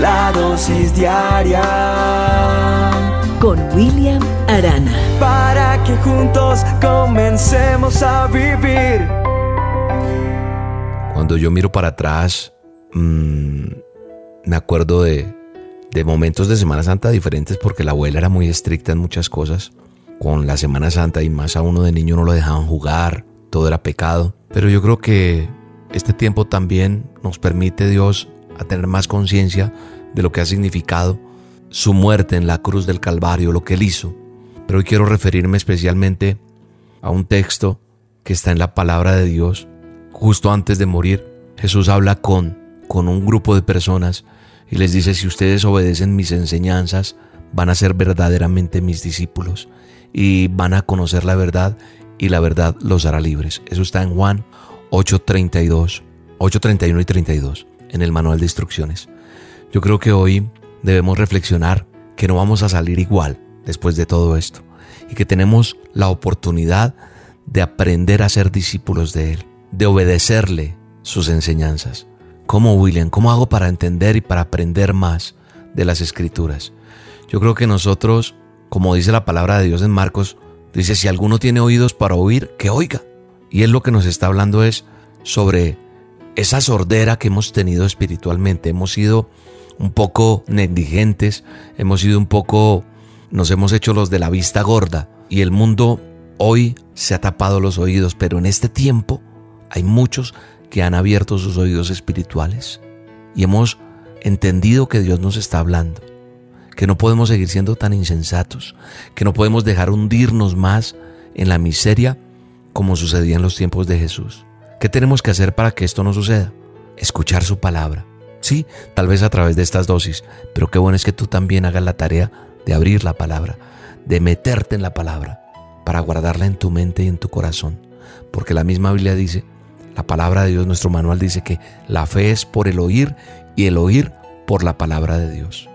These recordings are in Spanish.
la dosis diaria con William Arana. Para que juntos comencemos a vivir. Cuando yo miro para atrás, mmm, me acuerdo de, de momentos de Semana Santa diferentes porque la abuela era muy estricta en muchas cosas. Con la Semana Santa y más a uno de niño no lo dejaban jugar, todo era pecado. Pero yo creo que este tiempo también nos permite Dios a tener más conciencia de lo que ha significado su muerte en la cruz del Calvario, lo que él hizo. Pero hoy quiero referirme especialmente a un texto que está en la palabra de Dios. Justo antes de morir, Jesús habla con, con un grupo de personas y les dice, si ustedes obedecen mis enseñanzas, van a ser verdaderamente mis discípulos y van a conocer la verdad y la verdad los hará libres. Eso está en Juan 8:32, 8:31 y 32, en el manual de instrucciones. Yo creo que hoy debemos reflexionar que no vamos a salir igual después de todo esto y que tenemos la oportunidad de aprender a ser discípulos de Él, de obedecerle sus enseñanzas. ¿Cómo, William? ¿Cómo hago para entender y para aprender más de las escrituras? Yo creo que nosotros, como dice la palabra de Dios en Marcos, dice, si alguno tiene oídos para oír, que oiga. Y él lo que nos está hablando es sobre esa sordera que hemos tenido espiritualmente. Hemos sido un poco negligentes, hemos sido un poco, nos hemos hecho los de la vista gorda. Y el mundo hoy se ha tapado los oídos, pero en este tiempo hay muchos que han abierto sus oídos espirituales y hemos entendido que Dios nos está hablando, que no podemos seguir siendo tan insensatos, que no podemos dejar hundirnos más en la miseria como sucedía en los tiempos de Jesús. ¿Qué tenemos que hacer para que esto no suceda? Escuchar su palabra. Sí, tal vez a través de estas dosis, pero qué bueno es que tú también hagas la tarea de abrir la palabra, de meterte en la palabra, para guardarla en tu mente y en tu corazón. Porque la misma Biblia dice la palabra de Dios, nuestro manual dice que la fe es por el oír y el oír por la palabra de Dios.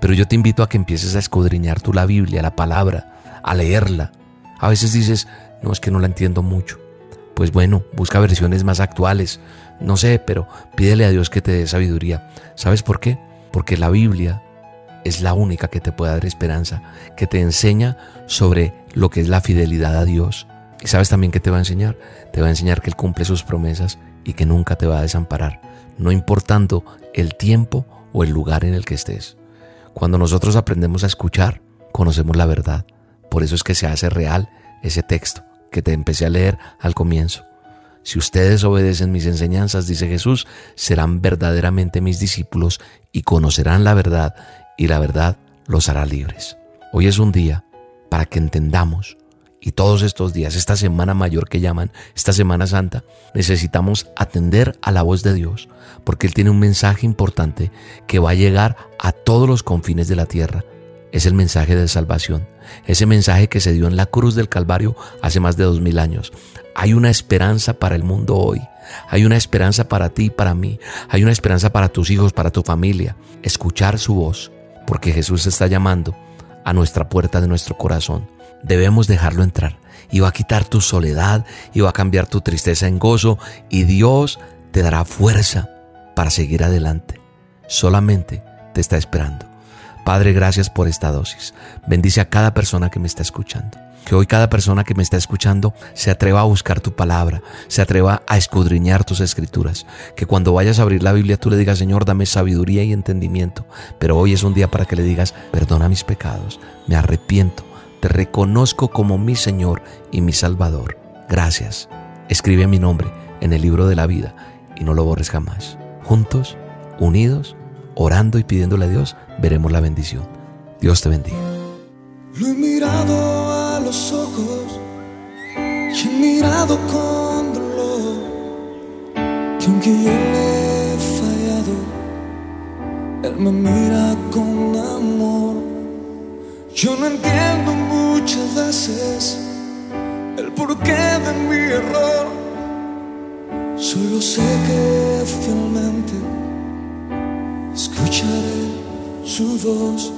Pero yo te invito a que empieces a escudriñar tú la Biblia, la palabra, a leerla. A veces dices, no es que no la entiendo mucho. Pues bueno, busca versiones más actuales. No sé, pero pídele a Dios que te dé sabiduría. ¿Sabes por qué? Porque la Biblia es la única que te puede dar esperanza, que te enseña sobre lo que es la fidelidad a Dios, y sabes también que te va a enseñar. Te va a enseñar que Él cumple sus promesas y que nunca te va a desamparar, no importando el tiempo o el lugar en el que estés. Cuando nosotros aprendemos a escuchar, conocemos la verdad. Por eso es que se hace real ese texto que te empecé a leer al comienzo. Si ustedes obedecen mis enseñanzas, dice Jesús, serán verdaderamente mis discípulos y conocerán la verdad y la verdad los hará libres. Hoy es un día para que entendamos y todos estos días, esta semana mayor que llaman, esta Semana Santa, necesitamos atender a la voz de Dios, porque Él tiene un mensaje importante que va a llegar a todos los confines de la tierra. Es el mensaje de salvación, ese mensaje que se dio en la cruz del Calvario hace más de dos mil años. Hay una esperanza para el mundo hoy. Hay una esperanza para ti y para mí. Hay una esperanza para tus hijos, para tu familia. Escuchar su voz, porque Jesús está llamando a nuestra puerta de nuestro corazón debemos dejarlo entrar. Y va a quitar tu soledad y va a cambiar tu tristeza en gozo y Dios te dará fuerza para seguir adelante. Solamente te está esperando. Padre, gracias por esta dosis. Bendice a cada persona que me está escuchando. Que hoy cada persona que me está escuchando se atreva a buscar tu palabra, se atreva a escudriñar tus escrituras. Que cuando vayas a abrir la Biblia tú le digas, Señor, dame sabiduría y entendimiento. Pero hoy es un día para que le digas, perdona mis pecados, me arrepiento te reconozco como mi Señor y mi Salvador. Gracias. Escribe mi nombre en el libro de la vida y no lo borres jamás. Juntos, unidos, orando y pidiéndole a Dios, veremos la bendición. Dios te bendiga. Lo he mirado a los ojos y he mirado con dolor que aunque yo le he fallado, Él me mira con amor. Yo no entiendo muchas veces el porqué de mi error. Solo sé que fielmente escucharé su voz,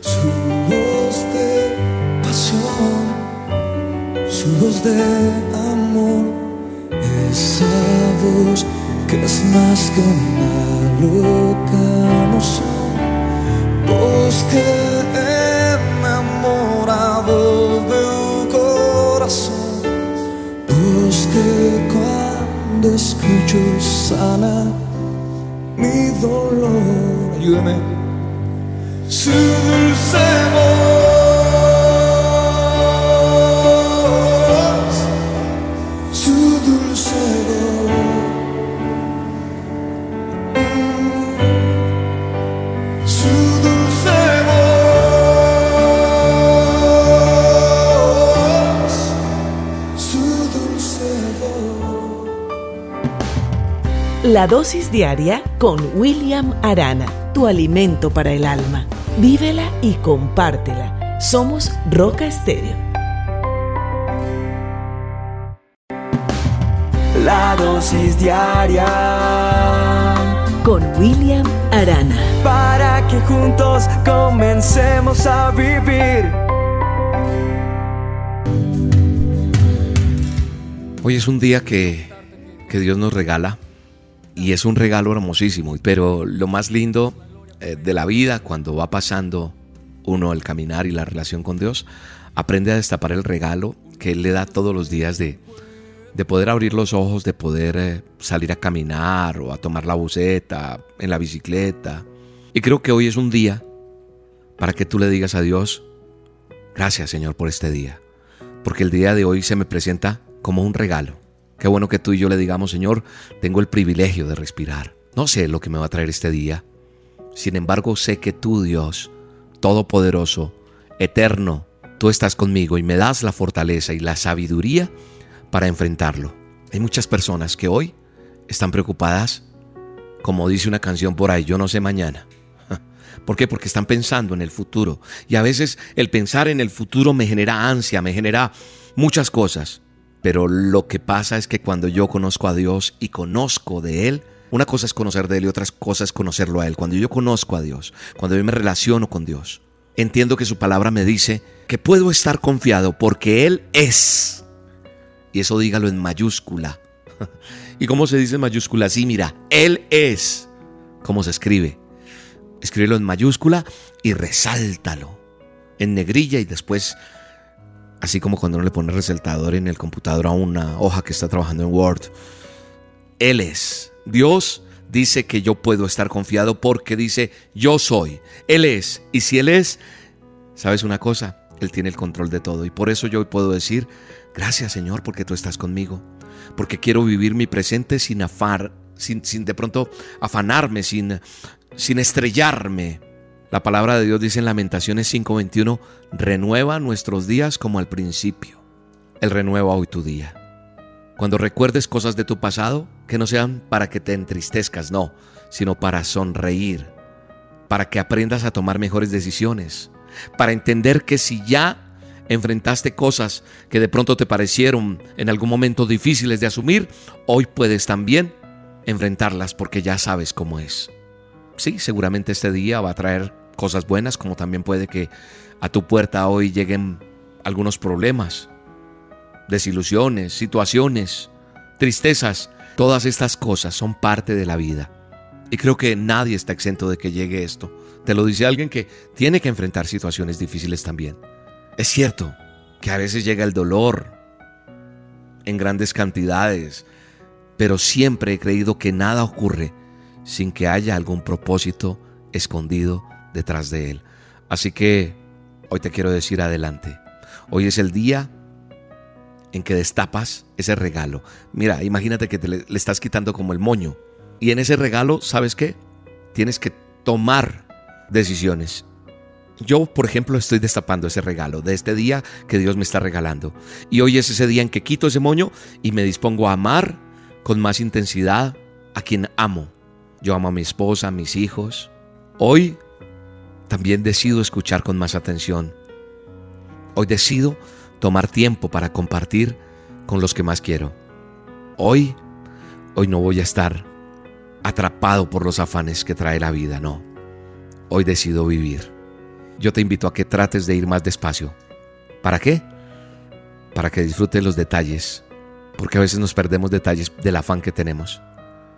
su voz de pasión, su voz de amor, esa voz que es más que una loca Busqué enamorado del corazón. Busqué cuando escucho sana mi dolor. Ayúdame. Su dulce voz, su dulce. Su dulce su dulce. La dosis diaria con William Arana, tu alimento para el alma. Vívela y compártela. Somos Roca Estéreo. La dosis diaria Con William Arana. para que juntos comencemos a vivir. Hoy es un día que, que Dios nos regala y es un regalo hermosísimo, pero lo más lindo eh, de la vida cuando va pasando uno el caminar y la relación con Dios, aprende a destapar el regalo que Él le da todos los días de, de poder abrir los ojos, de poder eh, salir a caminar o a tomar la buceta, en la bicicleta. Y creo que hoy es un día para que tú le digas a Dios, gracias Señor por este día, porque el día de hoy se me presenta como un regalo. Qué bueno que tú y yo le digamos, Señor, tengo el privilegio de respirar. No sé lo que me va a traer este día. Sin embargo, sé que tú, Dios, Todopoderoso, Eterno, tú estás conmigo y me das la fortaleza y la sabiduría para enfrentarlo. Hay muchas personas que hoy están preocupadas, como dice una canción por ahí, yo no sé mañana. ¿Por qué? Porque están pensando en el futuro. Y a veces el pensar en el futuro me genera ansia, me genera muchas cosas. Pero lo que pasa es que cuando yo conozco a Dios y conozco de Él, una cosa es conocer de Él y otra cosa es conocerlo a Él. Cuando yo conozco a Dios, cuando yo me relaciono con Dios, entiendo que su palabra me dice que puedo estar confiado porque Él es. Y eso dígalo en mayúscula. ¿Y cómo se dice en mayúscula? Sí, mira, Él es. ¿Cómo se escribe? Escríbelo en mayúscula y resáltalo en negrilla y después, así como cuando uno le pone resaltador en el computador a una hoja que está trabajando en Word. Él es. Dios dice que yo puedo estar confiado porque dice yo soy. Él es. Y si Él es, ¿sabes una cosa? Él tiene el control de todo. Y por eso yo puedo decir, gracias Señor porque tú estás conmigo. Porque quiero vivir mi presente sin afar, sin de pronto afanarme, sin, sin estrellarme. La palabra de Dios dice en Lamentaciones 5:21, renueva nuestros días como al principio. Él renueva hoy tu día. Cuando recuerdes cosas de tu pasado, que no sean para que te entristezcas, no, sino para sonreír, para que aprendas a tomar mejores decisiones, para entender que si ya enfrentaste cosas que de pronto te parecieron en algún momento difíciles de asumir, hoy puedes también enfrentarlas porque ya sabes cómo es. Sí, seguramente este día va a traer cosas buenas, como también puede que a tu puerta hoy lleguen algunos problemas, desilusiones, situaciones, tristezas. Todas estas cosas son parte de la vida. Y creo que nadie está exento de que llegue esto. Te lo dice alguien que tiene que enfrentar situaciones difíciles también. Es cierto que a veces llega el dolor en grandes cantidades, pero siempre he creído que nada ocurre sin que haya algún propósito escondido detrás de él. Así que hoy te quiero decir adelante. Hoy es el día en que destapas ese regalo. Mira, imagínate que te le, le estás quitando como el moño. Y en ese regalo, ¿sabes qué? Tienes que tomar decisiones. Yo, por ejemplo, estoy destapando ese regalo de este día que Dios me está regalando. Y hoy es ese día en que quito ese moño y me dispongo a amar con más intensidad a quien amo. Yo amo a mi esposa, a mis hijos. Hoy también decido escuchar con más atención. Hoy decido tomar tiempo para compartir con los que más quiero. Hoy, hoy no voy a estar atrapado por los afanes que trae la vida, no. Hoy decido vivir. Yo te invito a que trates de ir más despacio. ¿Para qué? Para que disfrutes los detalles, porque a veces nos perdemos detalles del afán que tenemos.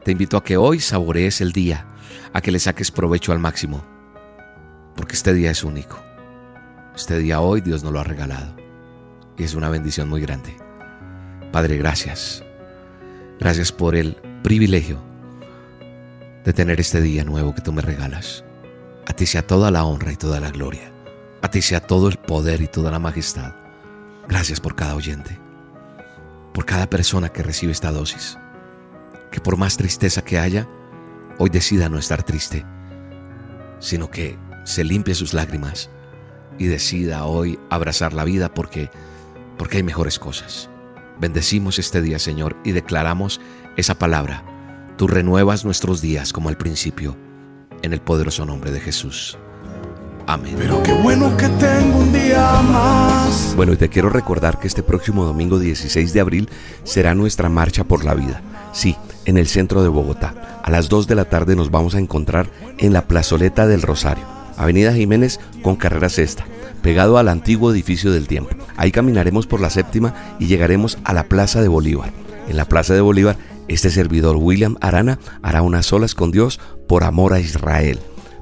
Te invito a que hoy saborees el día, a que le saques provecho al máximo. Porque este día es único. Este día hoy Dios nos lo ha regalado y es una bendición muy grande. Padre, gracias. Gracias por el privilegio de tener este día nuevo que tú me regalas. A ti sea toda la honra y toda la gloria. A ti sea todo el poder y toda la majestad. Gracias por cada oyente, por cada persona que recibe esta dosis. Que por más tristeza que haya, hoy decida no estar triste, sino que se limpie sus lágrimas y decida hoy abrazar la vida porque porque hay mejores cosas. Bendecimos este día, Señor, y declaramos esa palabra. Tú renuevas nuestros días como al principio, en el poderoso nombre de Jesús. Amén. Pero qué bueno que tengo un día más. Bueno, y te quiero recordar que este próximo domingo 16 de abril será nuestra marcha por la vida. Sí, en el centro de Bogotá. A las 2 de la tarde nos vamos a encontrar en la plazoleta del Rosario, Avenida Jiménez con carrera sexta, pegado al antiguo edificio del tiempo. Ahí caminaremos por la séptima y llegaremos a la Plaza de Bolívar. En la Plaza de Bolívar, este servidor William Arana hará unas solas con Dios por amor a Israel,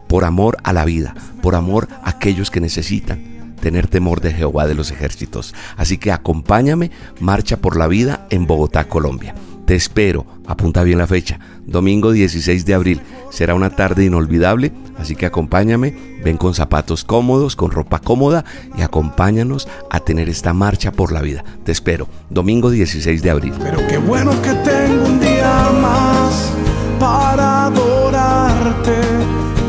por amor a la vida, por amor a aquellos que necesitan tener temor de Jehová de los ejércitos. Así que acompáñame, marcha por la vida en Bogotá, Colombia. Te espero, apunta bien la fecha, domingo 16 de abril. Será una tarde inolvidable, así que acompáñame, ven con zapatos cómodos, con ropa cómoda y acompáñanos a tener esta marcha por la vida. Te espero, domingo 16 de abril. Pero qué bueno que tengo un día más para adorarte.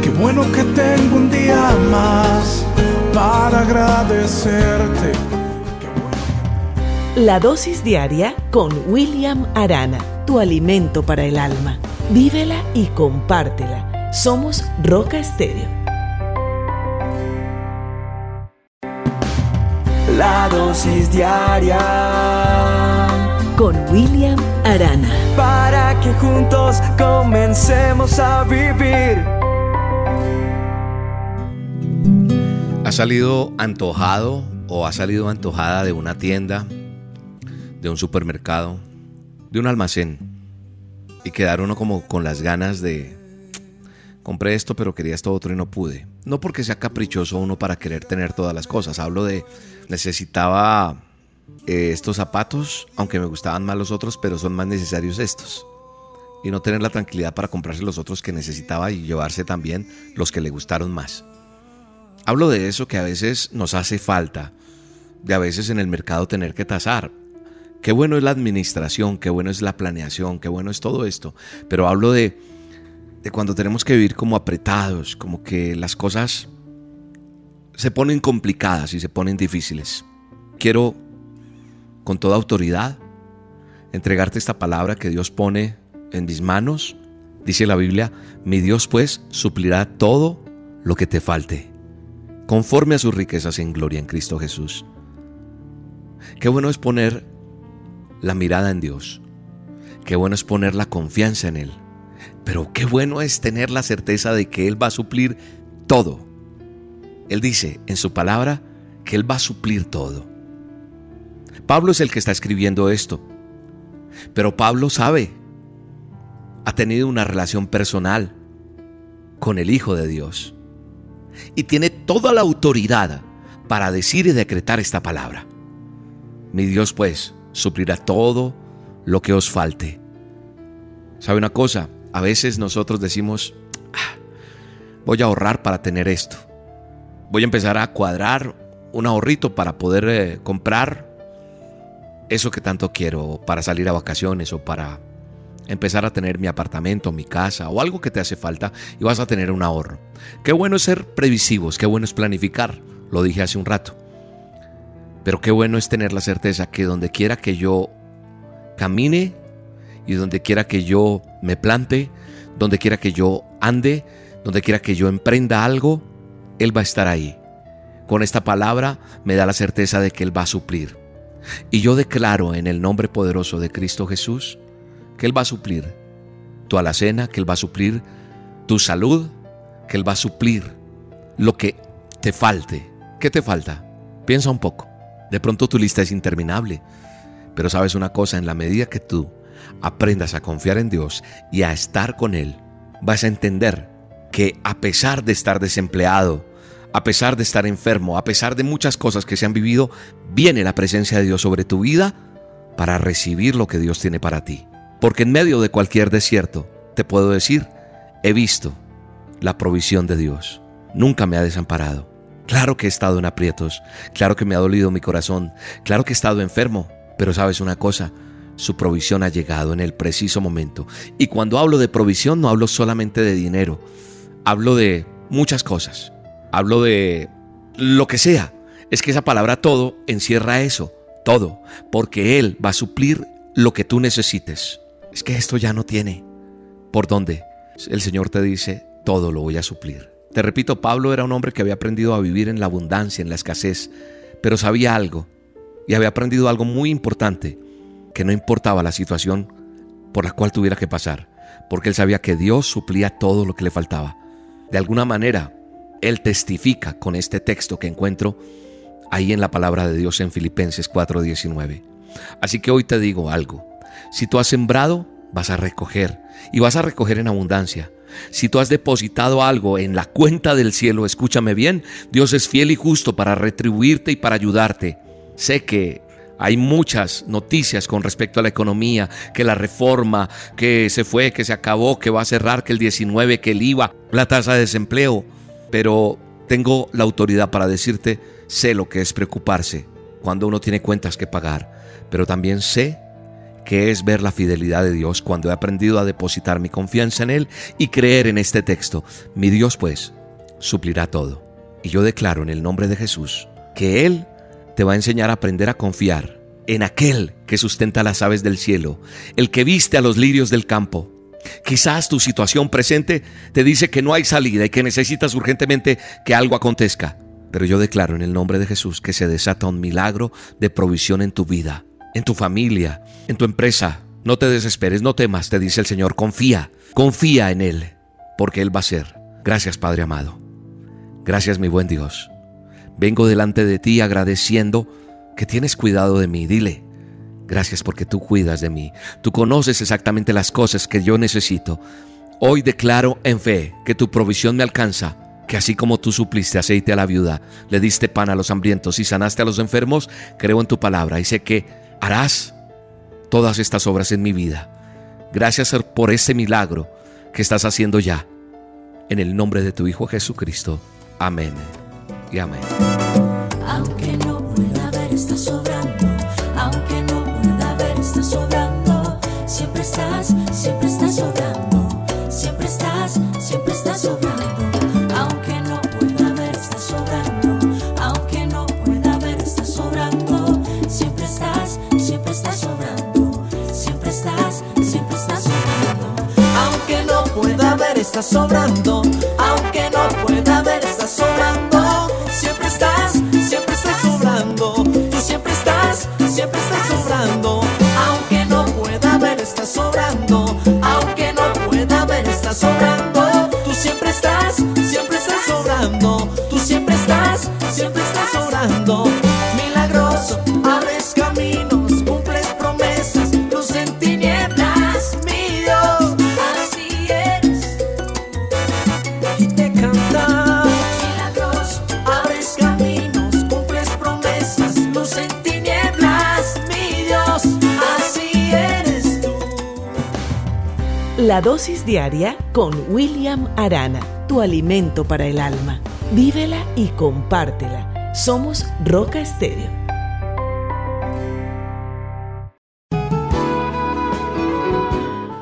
Qué bueno que tengo un día más para agradecerte. La dosis diaria con William Arana, tu alimento para el alma. Vívela y compártela. Somos Roca Estéreo. La dosis diaria Con William Arana. para que juntos comencemos a vivir. ¿Ha salido antojado o ha salido antojada de una tienda, de un supermercado, de un almacén y quedar uno como con las ganas de compré esto pero quería esto otro y no pude? No porque sea caprichoso uno para querer tener todas las cosas, hablo de necesitaba eh, estos zapatos, aunque me gustaban más los otros, pero son más necesarios estos. Y no tener la tranquilidad para comprarse los otros que necesitaba y llevarse también los que le gustaron más. Hablo de eso que a veces nos hace falta, de a veces en el mercado tener que tasar. Qué bueno es la administración, qué bueno es la planeación, qué bueno es todo esto. Pero hablo de, de cuando tenemos que vivir como apretados, como que las cosas se ponen complicadas y se ponen difíciles. Quiero, con toda autoridad, entregarte esta palabra que Dios pone en mis manos. Dice la Biblia, mi Dios pues suplirá todo lo que te falte, conforme a sus riquezas en gloria en Cristo Jesús. Qué bueno es poner la mirada en Dios. Qué bueno es poner la confianza en Él. Pero qué bueno es tener la certeza de que Él va a suplir todo. Él dice en su palabra que Él va a suplir todo. Pablo es el que está escribiendo esto. Pero Pablo sabe, ha tenido una relación personal con el Hijo de Dios. Y tiene toda la autoridad para decir y decretar esta palabra. Mi Dios pues suplirá todo lo que os falte. ¿Sabe una cosa? A veces nosotros decimos, "Ah, voy a ahorrar para tener esto. Voy a empezar a cuadrar un ahorrito para poder eh, comprar eso que tanto quiero, para salir a vacaciones o para empezar a tener mi apartamento, mi casa o algo que te hace falta y vas a tener un ahorro. Qué bueno es ser previsivos, qué bueno es planificar, lo dije hace un rato. Pero qué bueno es tener la certeza que donde quiera que yo camine y donde quiera que yo me plante, donde quiera que yo ande, donde quiera que yo emprenda algo, Él va a estar ahí. Con esta palabra me da la certeza de que Él va a suplir. Y yo declaro en el nombre poderoso de Cristo Jesús que Él va a suplir tu alacena, que Él va a suplir tu salud, que Él va a suplir lo que te falte. ¿Qué te falta? Piensa un poco. De pronto tu lista es interminable. Pero sabes una cosa, en la medida que tú aprendas a confiar en Dios y a estar con Él, vas a entender que a pesar de estar desempleado, a pesar de estar enfermo, a pesar de muchas cosas que se han vivido, viene la presencia de Dios sobre tu vida para recibir lo que Dios tiene para ti. Porque en medio de cualquier desierto, te puedo decir, he visto la provisión de Dios. Nunca me ha desamparado. Claro que he estado en aprietos, claro que me ha dolido mi corazón, claro que he estado enfermo, pero sabes una cosa, su provisión ha llegado en el preciso momento. Y cuando hablo de provisión no hablo solamente de dinero, hablo de muchas cosas, hablo de lo que sea. Es que esa palabra todo encierra eso, todo, porque Él va a suplir lo que tú necesites. Es que esto ya no tiene. ¿Por dónde? El Señor te dice, todo lo voy a suplir. Te repito, Pablo era un hombre que había aprendido a vivir en la abundancia, en la escasez, pero sabía algo y había aprendido algo muy importante, que no importaba la situación por la cual tuviera que pasar, porque él sabía que Dios suplía todo lo que le faltaba. De alguna manera, él testifica con este texto que encuentro ahí en la palabra de Dios en Filipenses 4:19. Así que hoy te digo algo, si tú has sembrado, vas a recoger y vas a recoger en abundancia. Si tú has depositado algo en la cuenta del cielo, escúchame bien, Dios es fiel y justo para retribuirte y para ayudarte. Sé que hay muchas noticias con respecto a la economía, que la reforma, que se fue, que se acabó, que va a cerrar, que el 19, que el IVA, la tasa de desempleo. Pero tengo la autoridad para decirte, sé lo que es preocuparse cuando uno tiene cuentas que pagar, pero también sé que es ver la fidelidad de Dios cuando he aprendido a depositar mi confianza en Él y creer en este texto. Mi Dios pues suplirá todo. Y yo declaro en el nombre de Jesús que Él te va a enseñar a aprender a confiar en aquel que sustenta las aves del cielo, el que viste a los lirios del campo. Quizás tu situación presente te dice que no hay salida y que necesitas urgentemente que algo acontezca. Pero yo declaro en el nombre de Jesús que se desata un milagro de provisión en tu vida en tu familia, en tu empresa. No te desesperes, no temas, te dice el Señor. Confía, confía en Él, porque Él va a ser. Gracias, Padre amado. Gracias, mi buen Dios. Vengo delante de ti agradeciendo que tienes cuidado de mí. Dile, gracias porque tú cuidas de mí. Tú conoces exactamente las cosas que yo necesito. Hoy declaro en fe que tu provisión me alcanza que así como tú supliste aceite a la viuda, le diste pan a los hambrientos y sanaste a los enfermos, creo en tu palabra y sé que harás todas estas obras en mi vida. Gracias por este milagro que estás haciendo ya. En el nombre de tu Hijo Jesucristo. Amén y amén. Siempre estás, siempre dosis diaria con William Arana, tu alimento para el alma. Vívela y compártela. Somos Roca Estéreo.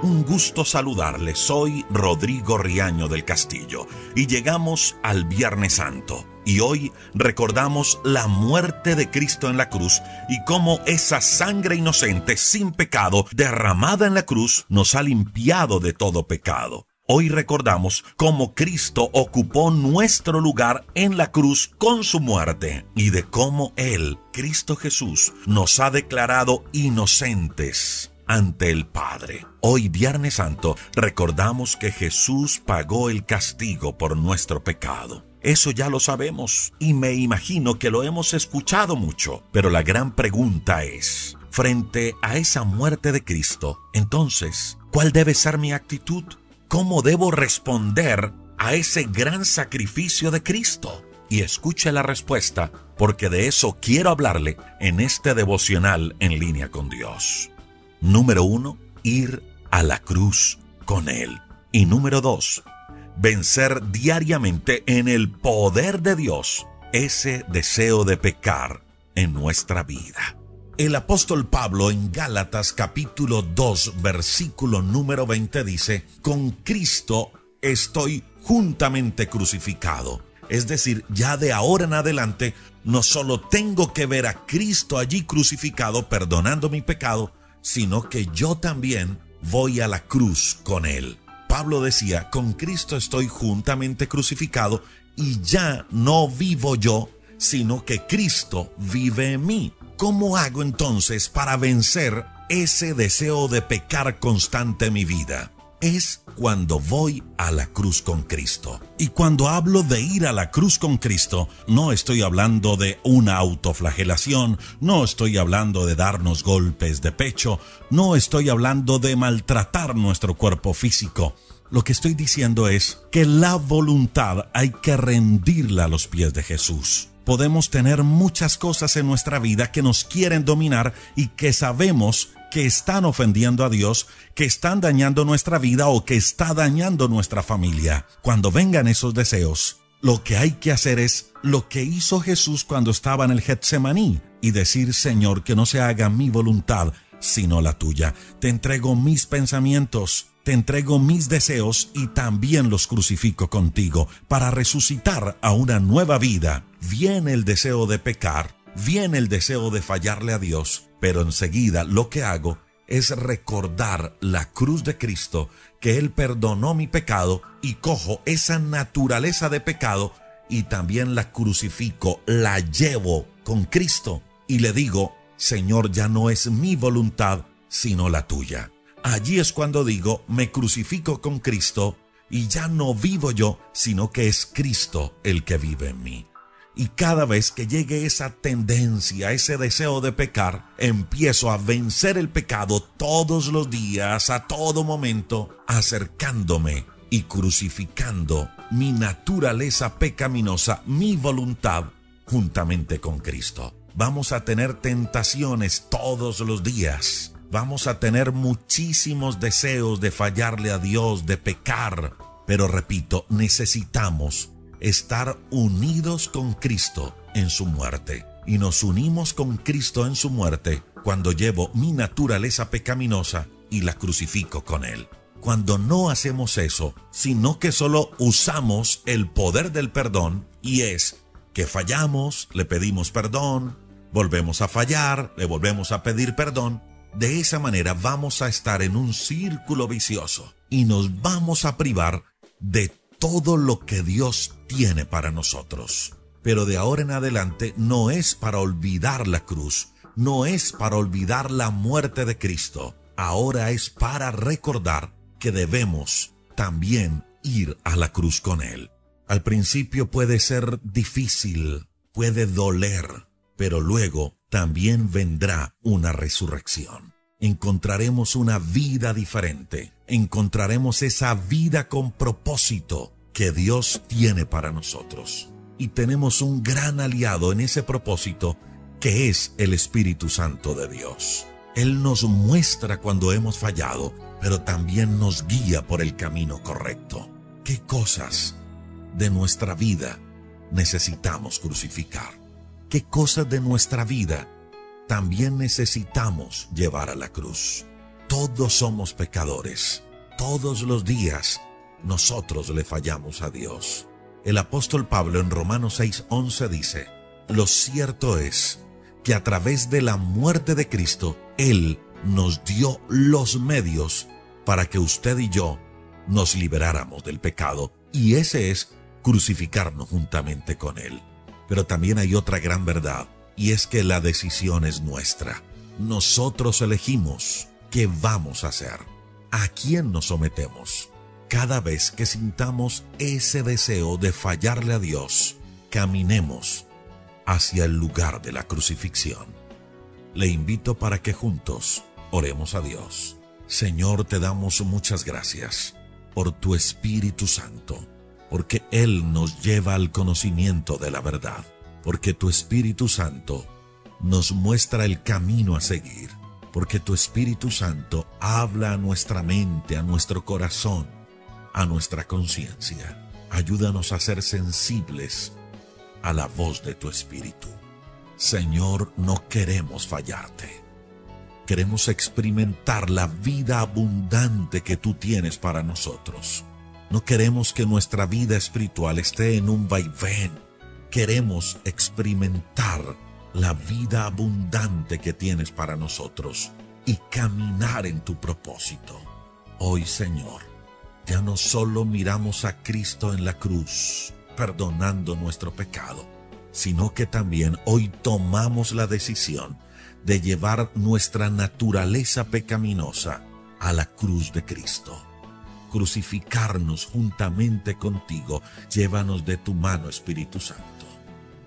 Un gusto saludarles. Soy Rodrigo Riaño del Castillo y llegamos al Viernes Santo. Y hoy recordamos la muerte de Cristo en la cruz y cómo esa sangre inocente sin pecado derramada en la cruz nos ha limpiado de todo pecado. Hoy recordamos cómo Cristo ocupó nuestro lugar en la cruz con su muerte y de cómo Él, Cristo Jesús, nos ha declarado inocentes ante el Padre. Hoy, Viernes Santo, recordamos que Jesús pagó el castigo por nuestro pecado. Eso ya lo sabemos y me imagino que lo hemos escuchado mucho, pero la gran pregunta es, frente a esa muerte de Cristo, entonces, ¿cuál debe ser mi actitud? ¿Cómo debo responder a ese gran sacrificio de Cristo? y escuche la respuesta, porque de eso quiero hablarle en este devocional en línea con Dios. Número uno, ir a la cruz con Él. Y número dos, vencer diariamente en el poder de Dios ese deseo de pecar en nuestra vida. El apóstol Pablo en Gálatas capítulo 2 versículo número 20 dice, con Cristo estoy juntamente crucificado. Es decir, ya de ahora en adelante no solo tengo que ver a Cristo allí crucificado perdonando mi pecado, sino que yo también voy a la cruz con Él. Pablo decía, con Cristo estoy juntamente crucificado y ya no vivo yo, sino que Cristo vive en mí. ¿Cómo hago entonces para vencer ese deseo de pecar constante en mi vida? Es cuando voy a la cruz con Cristo. Y cuando hablo de ir a la cruz con Cristo, no estoy hablando de una autoflagelación, no estoy hablando de darnos golpes de pecho, no estoy hablando de maltratar nuestro cuerpo físico. Lo que estoy diciendo es que la voluntad hay que rendirla a los pies de Jesús. Podemos tener muchas cosas en nuestra vida que nos quieren dominar y que sabemos que están ofendiendo a Dios, que están dañando nuestra vida o que está dañando nuestra familia. Cuando vengan esos deseos, lo que hay que hacer es lo que hizo Jesús cuando estaba en el Getsemaní y decir, Señor, que no se haga mi voluntad, sino la tuya. Te entrego mis pensamientos, te entrego mis deseos y también los crucifico contigo para resucitar a una nueva vida. Viene el deseo de pecar, viene el deseo de fallarle a Dios, pero enseguida lo que hago es recordar la cruz de Cristo, que Él perdonó mi pecado y cojo esa naturaleza de pecado y también la crucifico, la llevo con Cristo y le digo, Señor, ya no es mi voluntad, sino la tuya. Allí es cuando digo, me crucifico con Cristo y ya no vivo yo, sino que es Cristo el que vive en mí. Y cada vez que llegue esa tendencia, ese deseo de pecar, empiezo a vencer el pecado todos los días, a todo momento, acercándome y crucificando mi naturaleza pecaminosa, mi voluntad, juntamente con Cristo. Vamos a tener tentaciones todos los días. Vamos a tener muchísimos deseos de fallarle a Dios, de pecar. Pero repito, necesitamos estar unidos con Cristo en su muerte. Y nos unimos con Cristo en su muerte cuando llevo mi naturaleza pecaminosa y la crucifico con Él. Cuando no hacemos eso, sino que solo usamos el poder del perdón y es que fallamos, le pedimos perdón, volvemos a fallar, le volvemos a pedir perdón, de esa manera vamos a estar en un círculo vicioso y nos vamos a privar de todo lo que Dios tiene para nosotros. Pero de ahora en adelante no es para olvidar la cruz, no es para olvidar la muerte de Cristo, ahora es para recordar que debemos también ir a la cruz con Él. Al principio puede ser difícil, puede doler, pero luego también vendrá una resurrección. Encontraremos una vida diferente, encontraremos esa vida con propósito que Dios tiene para nosotros. Y tenemos un gran aliado en ese propósito que es el Espíritu Santo de Dios. Él nos muestra cuando hemos fallado, pero también nos guía por el camino correcto. ¿Qué cosas de nuestra vida necesitamos crucificar? ¿Qué cosas de nuestra vida también necesitamos llevar a la cruz? Todos somos pecadores. Todos los días nosotros le fallamos a Dios. El apóstol Pablo en Romanos 6:11 dice, lo cierto es que a través de la muerte de Cristo, Él nos dio los medios para que usted y yo nos liberáramos del pecado, y ese es crucificarnos juntamente con Él. Pero también hay otra gran verdad, y es que la decisión es nuestra. Nosotros elegimos qué vamos a hacer, a quién nos sometemos. Cada vez que sintamos ese deseo de fallarle a Dios, caminemos hacia el lugar de la crucifixión. Le invito para que juntos oremos a Dios. Señor, te damos muchas gracias por tu Espíritu Santo porque Él nos lleva al conocimiento de la verdad, porque tu Espíritu Santo nos muestra el camino a seguir, porque tu Espíritu Santo habla a nuestra mente, a nuestro corazón, a nuestra conciencia. Ayúdanos a ser sensibles a la voz de tu Espíritu. Señor, no queremos fallarte. Queremos experimentar la vida abundante que tú tienes para nosotros. No queremos que nuestra vida espiritual esté en un vaivén. Queremos experimentar la vida abundante que tienes para nosotros y caminar en tu propósito. Hoy, Señor, ya no solo miramos a Cristo en la cruz, perdonando nuestro pecado, sino que también hoy tomamos la decisión de llevar nuestra naturaleza pecaminosa a la cruz de Cristo. Crucificarnos juntamente contigo, llévanos de tu mano, Espíritu Santo.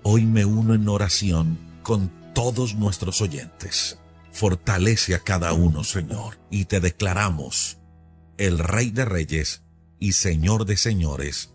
Hoy me uno en oración con todos nuestros oyentes. Fortalece a cada uno, Señor, y te declaramos el Rey de Reyes y Señor de Señores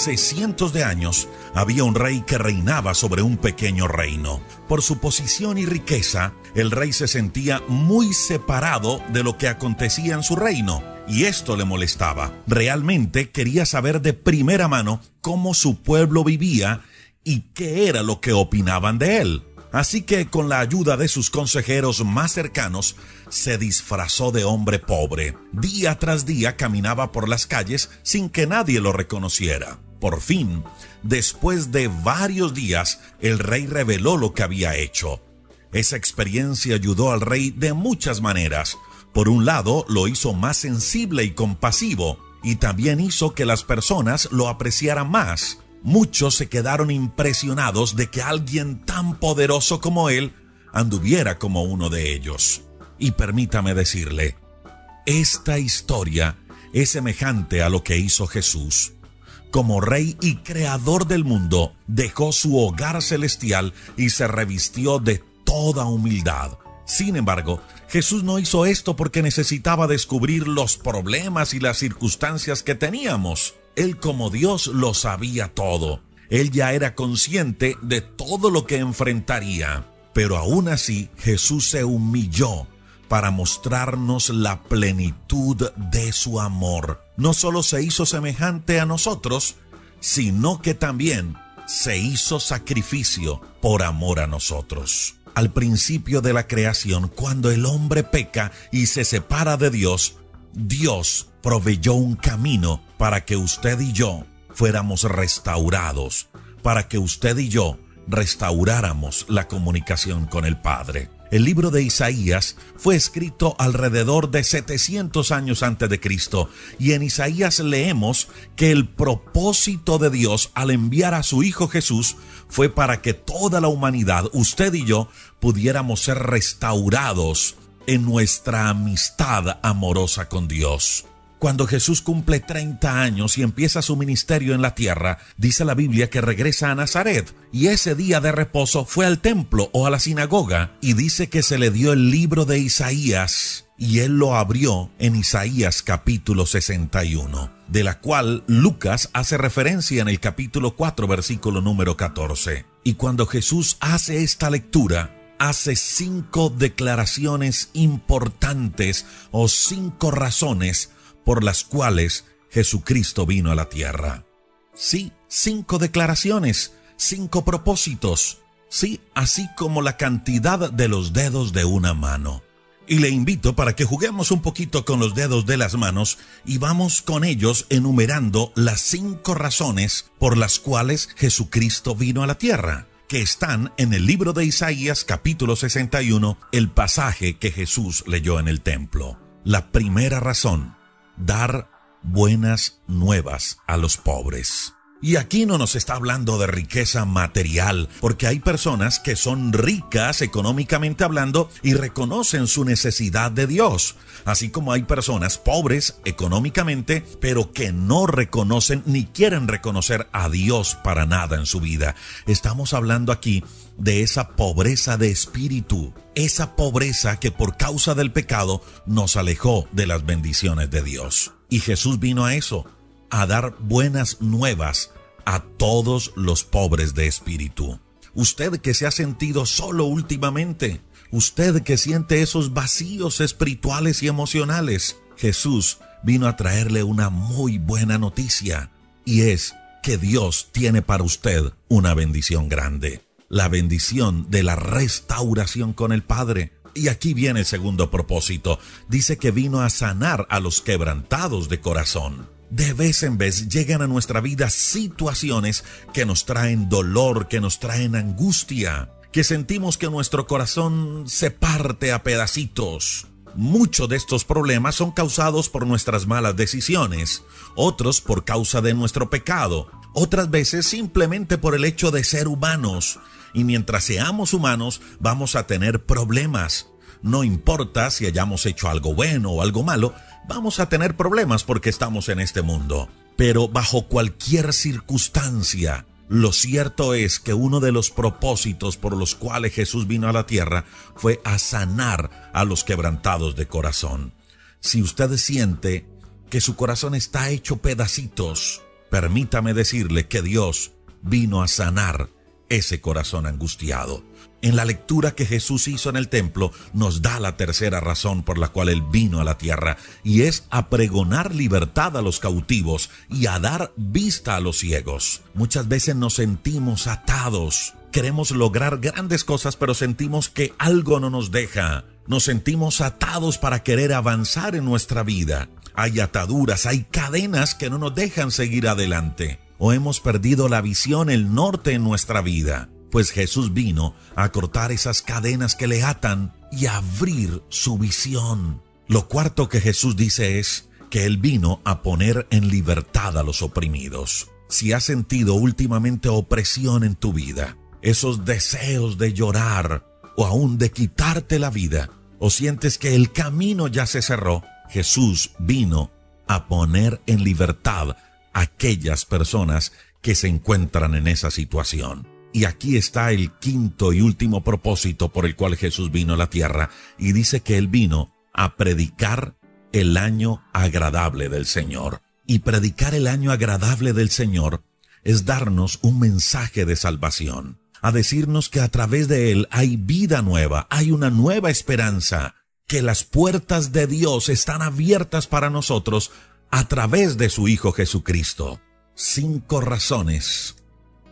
Hace cientos de años había un rey que reinaba sobre un pequeño reino. Por su posición y riqueza, el rey se sentía muy separado de lo que acontecía en su reino, y esto le molestaba. Realmente quería saber de primera mano cómo su pueblo vivía y qué era lo que opinaban de él. Así que con la ayuda de sus consejeros más cercanos, se disfrazó de hombre pobre. Día tras día caminaba por las calles sin que nadie lo reconociera. Por fin, después de varios días, el rey reveló lo que había hecho. Esa experiencia ayudó al rey de muchas maneras. Por un lado, lo hizo más sensible y compasivo, y también hizo que las personas lo apreciaran más. Muchos se quedaron impresionados de que alguien tan poderoso como él anduviera como uno de ellos. Y permítame decirle, esta historia es semejante a lo que hizo Jesús. Como rey y creador del mundo, dejó su hogar celestial y se revistió de toda humildad. Sin embargo, Jesús no hizo esto porque necesitaba descubrir los problemas y las circunstancias que teníamos. Él como Dios lo sabía todo. Él ya era consciente de todo lo que enfrentaría. Pero aún así Jesús se humilló para mostrarnos la plenitud de su amor. No solo se hizo semejante a nosotros, sino que también se hizo sacrificio por amor a nosotros. Al principio de la creación, cuando el hombre peca y se separa de Dios, Dios proveyó un camino para que usted y yo fuéramos restaurados, para que usted y yo restauráramos la comunicación con el Padre. El libro de Isaías fue escrito alrededor de 700 años antes de Cristo y en Isaías leemos que el propósito de Dios al enviar a su Hijo Jesús fue para que toda la humanidad, usted y yo, pudiéramos ser restaurados en nuestra amistad amorosa con Dios. Cuando Jesús cumple 30 años y empieza su ministerio en la tierra, dice la Biblia que regresa a Nazaret y ese día de reposo fue al templo o a la sinagoga y dice que se le dio el libro de Isaías y él lo abrió en Isaías capítulo 61, de la cual Lucas hace referencia en el capítulo 4 versículo número 14. Y cuando Jesús hace esta lectura, hace cinco declaraciones importantes o cinco razones por las cuales Jesucristo vino a la tierra. Sí, cinco declaraciones, cinco propósitos, sí, así como la cantidad de los dedos de una mano. Y le invito para que juguemos un poquito con los dedos de las manos y vamos con ellos enumerando las cinco razones por las cuales Jesucristo vino a la tierra que están en el libro de Isaías capítulo 61, el pasaje que Jesús leyó en el templo. La primera razón, dar buenas nuevas a los pobres. Y aquí no nos está hablando de riqueza material, porque hay personas que son ricas económicamente hablando y reconocen su necesidad de Dios, así como hay personas pobres económicamente, pero que no reconocen ni quieren reconocer a Dios para nada en su vida. Estamos hablando aquí de esa pobreza de espíritu, esa pobreza que por causa del pecado nos alejó de las bendiciones de Dios. Y Jesús vino a eso, a dar buenas nuevas a todos los pobres de espíritu. Usted que se ha sentido solo últimamente, usted que siente esos vacíos espirituales y emocionales, Jesús vino a traerle una muy buena noticia, y es que Dios tiene para usted una bendición grande, la bendición de la restauración con el Padre. Y aquí viene el segundo propósito. Dice que vino a sanar a los quebrantados de corazón. De vez en vez llegan a nuestra vida situaciones que nos traen dolor, que nos traen angustia, que sentimos que nuestro corazón se parte a pedacitos. Muchos de estos problemas son causados por nuestras malas decisiones, otros por causa de nuestro pecado, otras veces simplemente por el hecho de ser humanos. Y mientras seamos humanos vamos a tener problemas. No importa si hayamos hecho algo bueno o algo malo, vamos a tener problemas porque estamos en este mundo. Pero bajo cualquier circunstancia, lo cierto es que uno de los propósitos por los cuales Jesús vino a la tierra fue a sanar a los quebrantados de corazón. Si usted siente que su corazón está hecho pedacitos, permítame decirle que Dios vino a sanar ese corazón angustiado. En la lectura que Jesús hizo en el templo nos da la tercera razón por la cual Él vino a la tierra, y es a pregonar libertad a los cautivos y a dar vista a los ciegos. Muchas veces nos sentimos atados, queremos lograr grandes cosas, pero sentimos que algo no nos deja. Nos sentimos atados para querer avanzar en nuestra vida. Hay ataduras, hay cadenas que no nos dejan seguir adelante. O hemos perdido la visión, el norte en nuestra vida pues Jesús vino a cortar esas cadenas que le atan y abrir su visión. Lo cuarto que Jesús dice es que Él vino a poner en libertad a los oprimidos. si has sentido últimamente opresión en tu vida, esos deseos de llorar o aún de quitarte la vida, o sientes que el camino ya se cerró, Jesús vino a poner en libertad a aquellas personas que se encuentran en esa situación. Y aquí está el quinto y último propósito por el cual Jesús vino a la tierra y dice que él vino a predicar el año agradable del Señor. Y predicar el año agradable del Señor es darnos un mensaje de salvación, a decirnos que a través de él hay vida nueva, hay una nueva esperanza, que las puertas de Dios están abiertas para nosotros a través de su Hijo Jesucristo. Cinco razones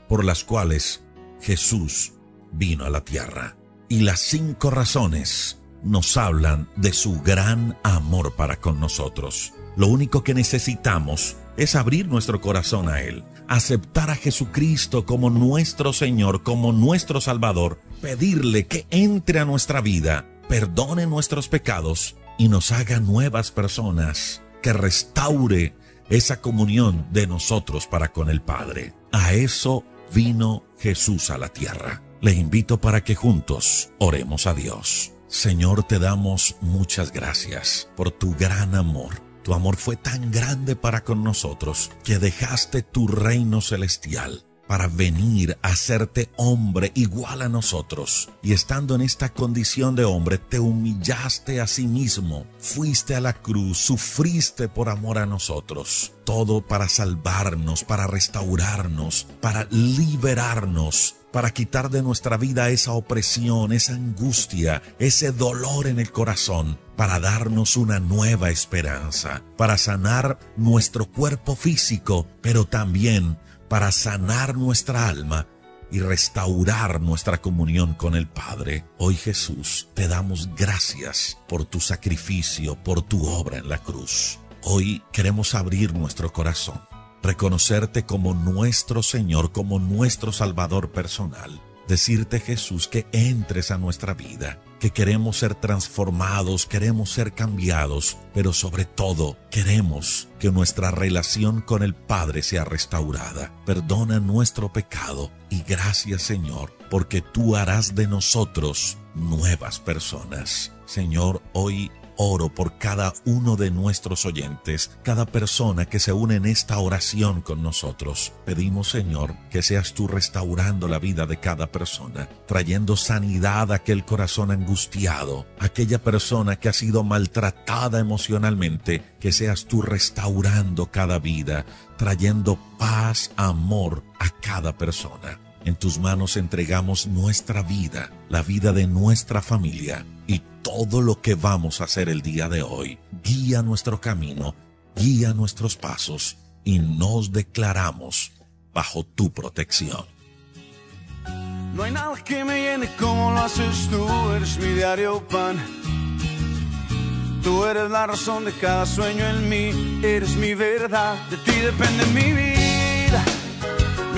por las cuales Jesús vino a la tierra. Y las cinco razones nos hablan de su gran amor para con nosotros. Lo único que necesitamos es abrir nuestro corazón a Él, aceptar a Jesucristo como nuestro Señor, como nuestro Salvador, pedirle que entre a nuestra vida, perdone nuestros pecados y nos haga nuevas personas, que restaure esa comunión de nosotros para con el Padre. A eso vino Jesús a la tierra. Le invito para que juntos oremos a Dios. Señor, te damos muchas gracias por tu gran amor. Tu amor fue tan grande para con nosotros que dejaste tu reino celestial para venir a hacerte hombre igual a nosotros. Y estando en esta condición de hombre, te humillaste a sí mismo, fuiste a la cruz, sufriste por amor a nosotros. Todo para salvarnos, para restaurarnos, para liberarnos para quitar de nuestra vida esa opresión, esa angustia, ese dolor en el corazón, para darnos una nueva esperanza, para sanar nuestro cuerpo físico, pero también para sanar nuestra alma y restaurar nuestra comunión con el Padre. Hoy Jesús, te damos gracias por tu sacrificio, por tu obra en la cruz. Hoy queremos abrir nuestro corazón, reconocerte como nuestro Señor, como nuestro Salvador personal decirte Jesús que entres a nuestra vida, que queremos ser transformados, queremos ser cambiados, pero sobre todo queremos que nuestra relación con el Padre sea restaurada. Perdona nuestro pecado y gracias Señor, porque tú harás de nosotros nuevas personas. Señor, hoy oro por cada uno de nuestros oyentes, cada persona que se une en esta oración con nosotros. Pedimos, Señor, que seas tú restaurando la vida de cada persona, trayendo sanidad a aquel corazón angustiado, aquella persona que ha sido maltratada emocionalmente, que seas tú restaurando cada vida, trayendo paz, amor a cada persona. En tus manos entregamos nuestra vida, la vida de nuestra familia y todo lo que vamos a hacer el día de hoy. Guía nuestro camino, guía nuestros pasos y nos declaramos bajo tu protección. No hay nada que me llene como lo haces tú, eres mi diario pan. Tú eres la razón de cada sueño en mí, eres mi verdad, de ti depende mi vida,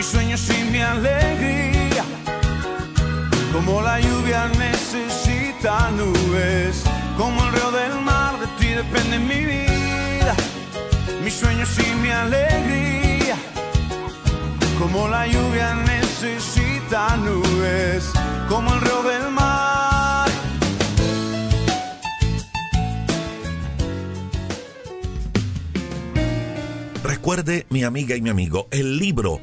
mis sueños y mi alegría. Como la lluvia necesita nubes, como el río del mar, de ti depende mi vida, mis sueños y mi alegría. Como la lluvia necesita nubes, como el río del mar. Recuerde, mi amiga y mi amigo, el libro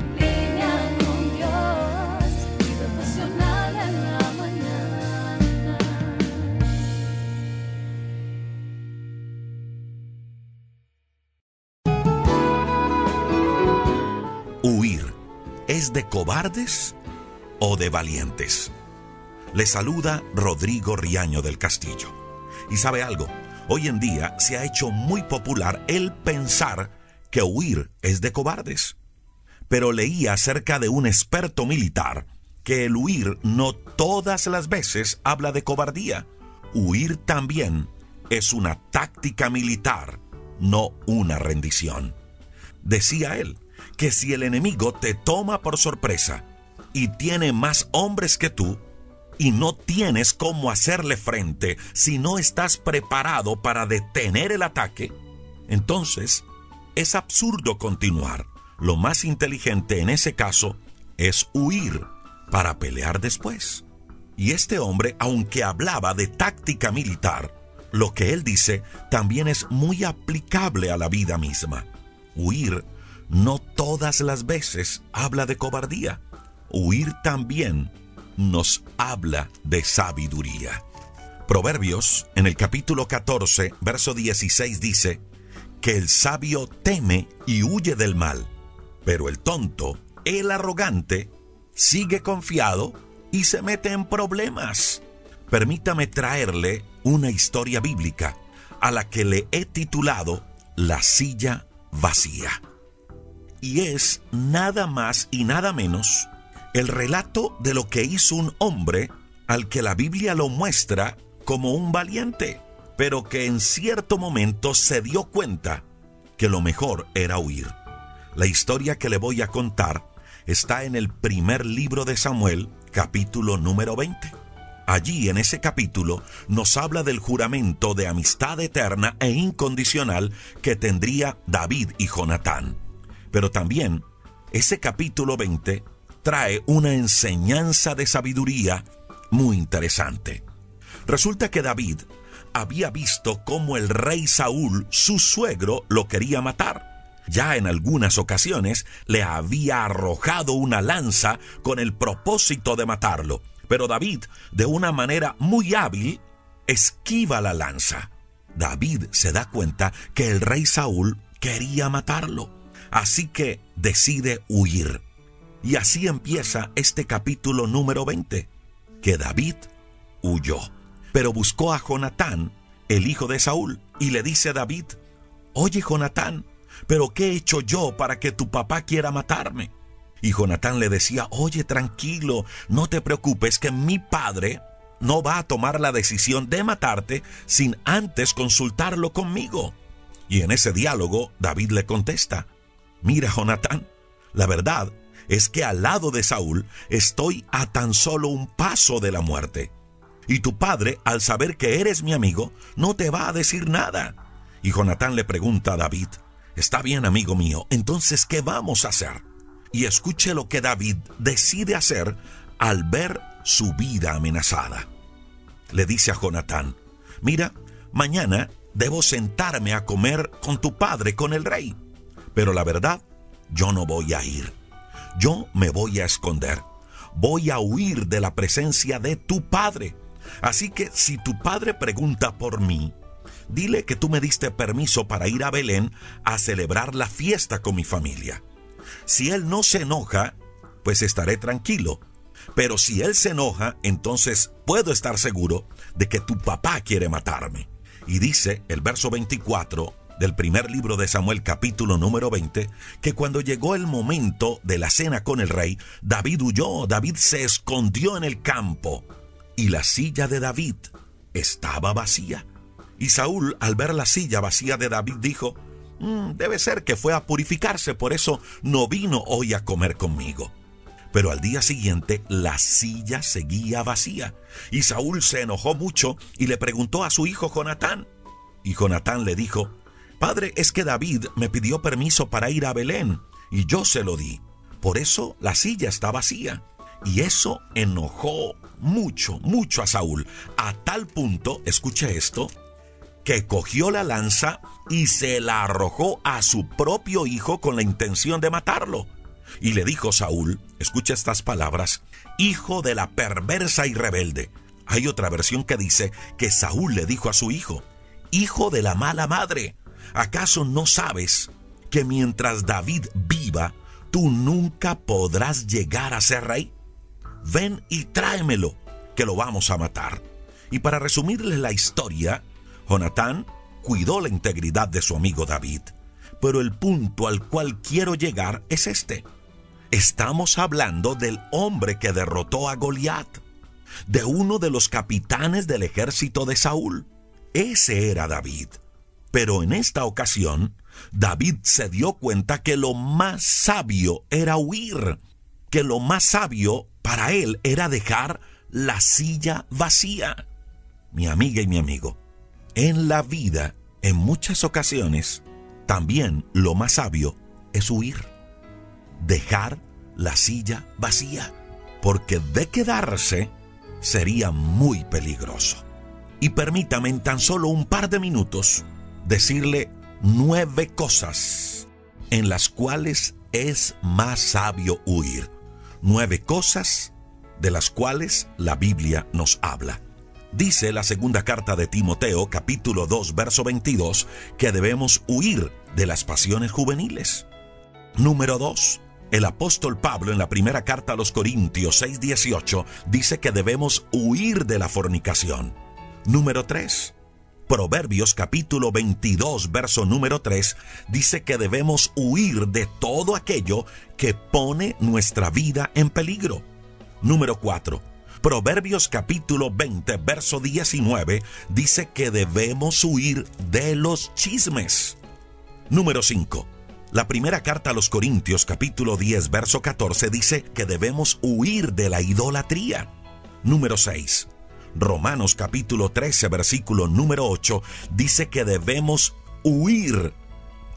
Es de cobardes o de valientes? Le saluda Rodrigo Riaño del Castillo. Y sabe algo, hoy en día se ha hecho muy popular el pensar que huir es de cobardes. Pero leí acerca de un experto militar que el huir no todas las veces habla de cobardía. Huir también es una táctica militar, no una rendición. Decía él que si el enemigo te toma por sorpresa y tiene más hombres que tú, y no tienes cómo hacerle frente si no estás preparado para detener el ataque, entonces es absurdo continuar. Lo más inteligente en ese caso es huir para pelear después. Y este hombre, aunque hablaba de táctica militar, lo que él dice también es muy aplicable a la vida misma. Huir no todas las veces habla de cobardía. Huir también nos habla de sabiduría. Proverbios, en el capítulo 14, verso 16 dice, que el sabio teme y huye del mal, pero el tonto, el arrogante, sigue confiado y se mete en problemas. Permítame traerle una historia bíblica a la que le he titulado La silla vacía. Y es nada más y nada menos el relato de lo que hizo un hombre al que la Biblia lo muestra como un valiente, pero que en cierto momento se dio cuenta que lo mejor era huir. La historia que le voy a contar está en el primer libro de Samuel, capítulo número 20. Allí en ese capítulo nos habla del juramento de amistad eterna e incondicional que tendría David y Jonatán. Pero también ese capítulo 20 trae una enseñanza de sabiduría muy interesante. Resulta que David había visto cómo el rey Saúl, su suegro, lo quería matar. Ya en algunas ocasiones le había arrojado una lanza con el propósito de matarlo, pero David, de una manera muy hábil, esquiva la lanza. David se da cuenta que el rey Saúl quería matarlo, así que decide huir. Y así empieza este capítulo número 20, que David huyó, pero buscó a Jonatán, el hijo de Saúl, y le dice a David, Oye Jonatán, pero ¿qué he hecho yo para que tu papá quiera matarme? Y Jonatán le decía, Oye tranquilo, no te preocupes que mi padre no va a tomar la decisión de matarte sin antes consultarlo conmigo. Y en ese diálogo David le contesta, Mira Jonatán, la verdad es que al lado de Saúl estoy a tan solo un paso de la muerte. Y tu padre, al saber que eres mi amigo, no te va a decir nada. Y Jonatán le pregunta a David, Está bien, amigo mío, entonces, ¿qué vamos a hacer? Y escuche lo que David decide hacer al ver su vida amenazada. Le dice a Jonatán, Mira, mañana debo sentarme a comer con tu padre, con el rey. Pero la verdad, yo no voy a ir yo me voy a esconder. Voy a huir de la presencia de tu padre. Así que si tu padre pregunta por mí, dile que tú me diste permiso para ir a Belén a celebrar la fiesta con mi familia. Si él no se enoja, pues estaré tranquilo. Pero si él se enoja, entonces puedo estar seguro de que tu papá quiere matarme. Y dice el verso 24 del primer libro de Samuel capítulo número 20, que cuando llegó el momento de la cena con el rey, David huyó, David se escondió en el campo y la silla de David estaba vacía. Y Saúl, al ver la silla vacía de David, dijo, mm, debe ser que fue a purificarse, por eso no vino hoy a comer conmigo. Pero al día siguiente la silla seguía vacía, y Saúl se enojó mucho y le preguntó a su hijo Jonatán. Y Jonatán le dijo, Padre, es que David me pidió permiso para ir a Belén y yo se lo di. Por eso la silla está vacía. Y eso enojó mucho, mucho a Saúl, a tal punto, escuche esto, que cogió la lanza y se la arrojó a su propio hijo con la intención de matarlo. Y le dijo Saúl, escucha estas palabras, hijo de la perversa y rebelde. Hay otra versión que dice que Saúl le dijo a su hijo, hijo de la mala madre. ¿Acaso no sabes que mientras David viva, tú nunca podrás llegar a ser rey? Ven y tráemelo, que lo vamos a matar. Y para resumirles la historia, Jonatán cuidó la integridad de su amigo David. Pero el punto al cual quiero llegar es este. Estamos hablando del hombre que derrotó a Goliat, de uno de los capitanes del ejército de Saúl. Ese era David. Pero en esta ocasión, David se dio cuenta que lo más sabio era huir, que lo más sabio para él era dejar la silla vacía. Mi amiga y mi amigo, en la vida, en muchas ocasiones, también lo más sabio es huir, dejar la silla vacía, porque de quedarse sería muy peligroso. Y permítame en tan solo un par de minutos decirle nueve cosas en las cuales es más sabio huir. Nueve cosas de las cuales la Biblia nos habla. Dice la segunda carta de Timoteo capítulo 2 verso 22 que debemos huir de las pasiones juveniles. Número 2. El apóstol Pablo en la primera carta a los Corintios 6:18 dice que debemos huir de la fornicación. Número 3. Proverbios capítulo 22 verso número 3 dice que debemos huir de todo aquello que pone nuestra vida en peligro. Número 4. Proverbios capítulo 20, verso 19 dice que debemos huir de los chismes. Número 5. La primera carta a los Corintios capítulo 10, verso 14 dice que debemos huir de la idolatría. Número 6. Romanos capítulo 13, versículo número 8 dice que debemos huir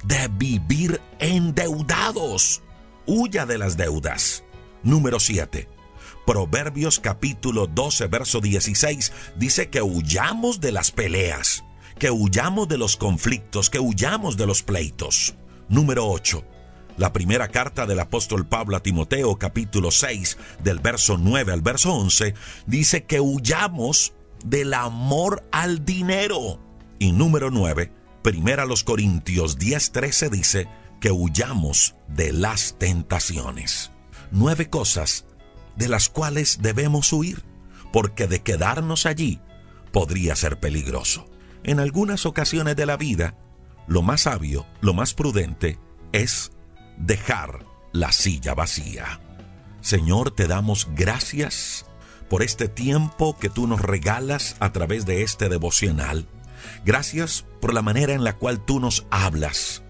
de vivir endeudados. Huya de las deudas. Número 7. Proverbios capítulo 12, verso 16 dice que huyamos de las peleas, que huyamos de los conflictos, que huyamos de los pleitos. Número 8. La primera carta del apóstol Pablo a Timoteo capítulo 6 del verso 9 al verso 11 dice que huyamos del amor al dinero. Y número 9, primera los Corintios 10:13 dice que huyamos de las tentaciones. Nueve cosas de las cuales debemos huir, porque de quedarnos allí podría ser peligroso. En algunas ocasiones de la vida, lo más sabio, lo más prudente es dejar la silla vacía. Señor, te damos gracias por este tiempo que tú nos regalas a través de este devocional. Gracias por la manera en la cual tú nos hablas.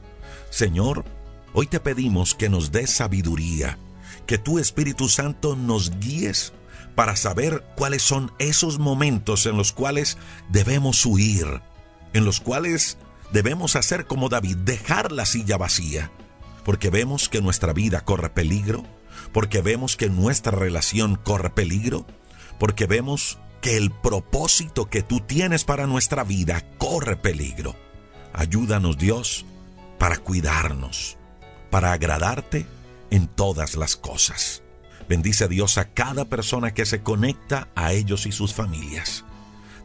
Señor, hoy te pedimos que nos des sabiduría, que tu Espíritu Santo nos guíes para saber cuáles son esos momentos en los cuales debemos huir, en los cuales debemos hacer como David, dejar la silla vacía, porque vemos que nuestra vida corre peligro, porque vemos que nuestra relación corre peligro, porque vemos que el propósito que tú tienes para nuestra vida corre peligro. Ayúdanos Dios para cuidarnos, para agradarte en todas las cosas. Bendice Dios a cada persona que se conecta a ellos y sus familias.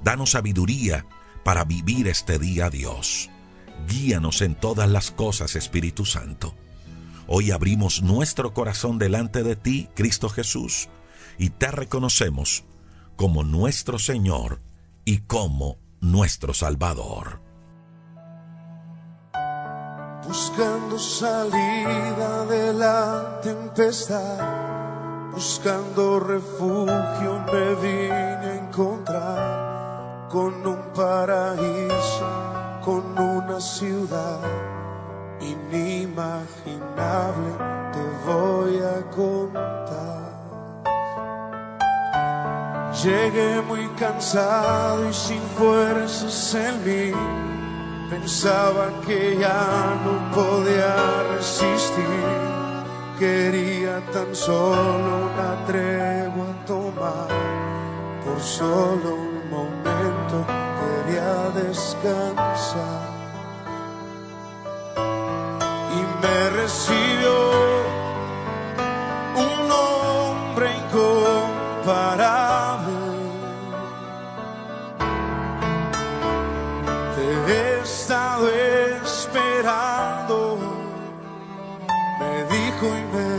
Danos sabiduría para vivir este día, Dios. Guíanos en todas las cosas, Espíritu Santo. Hoy abrimos nuestro corazón delante de ti, Cristo Jesús, y te reconocemos como nuestro Señor y como nuestro Salvador. Buscando salida de la tempestad, buscando refugio me vine a encontrar con un paraíso, con una ciudad inimaginable, te voy a contar. Llegué muy cansado y sin fuerzas en mí Pensaba que ya no podía resistir, quería tan solo una tregua tomar, por solo un momento quería descansar. Me recibió un hombre incomparable estado esperando. Me dijo y me